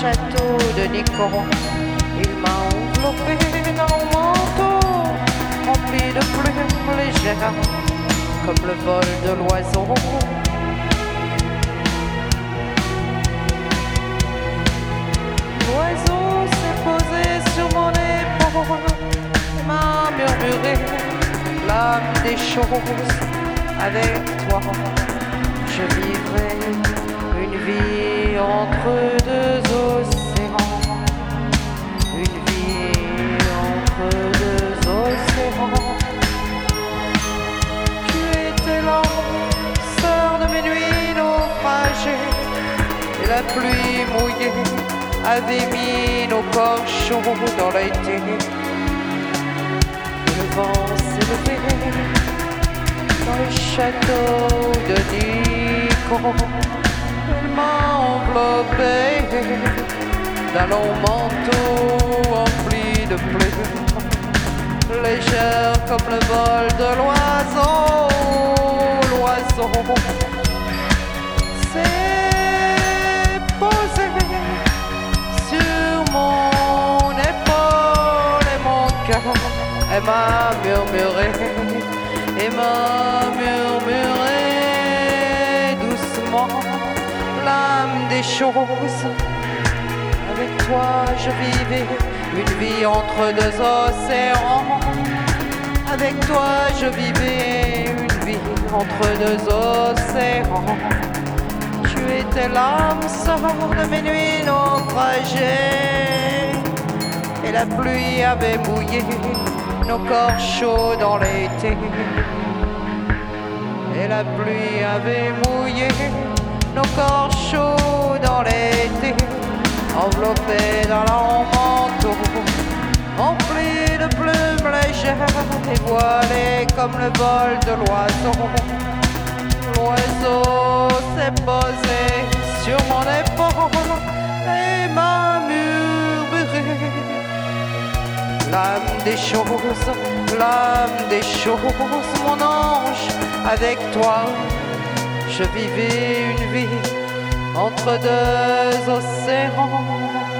château de Nicoron. Il m'a enveloppé dans mon manteau, rempli de plumes légères, comme le vol de l'oiseau. L'oiseau s'est posé sur mon épaule et m'a murmuré l'âme des choses. Avec toi, je vivrai une vie entre deux océans. Une vie entre deux océans. Tu étais sœur de mes nuits naufragées. Et la pluie mouillée avait mis nos corps dans l'été. Le vent levé dans le château de Nico. D'un long manteau empli de plumes, légère comme le vol de l'oiseau. L'oiseau. S'est posé sur mon épaule et mon cœur. Et m'a murmuré, et m'a murmuré doucement des choses. Avec toi je vivais une vie entre deux océans. Avec toi je vivais une vie entre deux océans. Tu étais l'âme sœur de mes nuits naufragées. Et la pluie avait mouillé nos corps chauds dans l'été. Et la pluie avait mouillé nos corps chauds dans l'été. Enveloppés dans leur manteau, emplis de plumes légères et comme le vol de l'oiseau. L'oiseau s'est posé sur mon épaule et m'a murmuré l'âme des choses, l'âme des choses, mon ange, avec toi, je vivais une vie entre deux océans.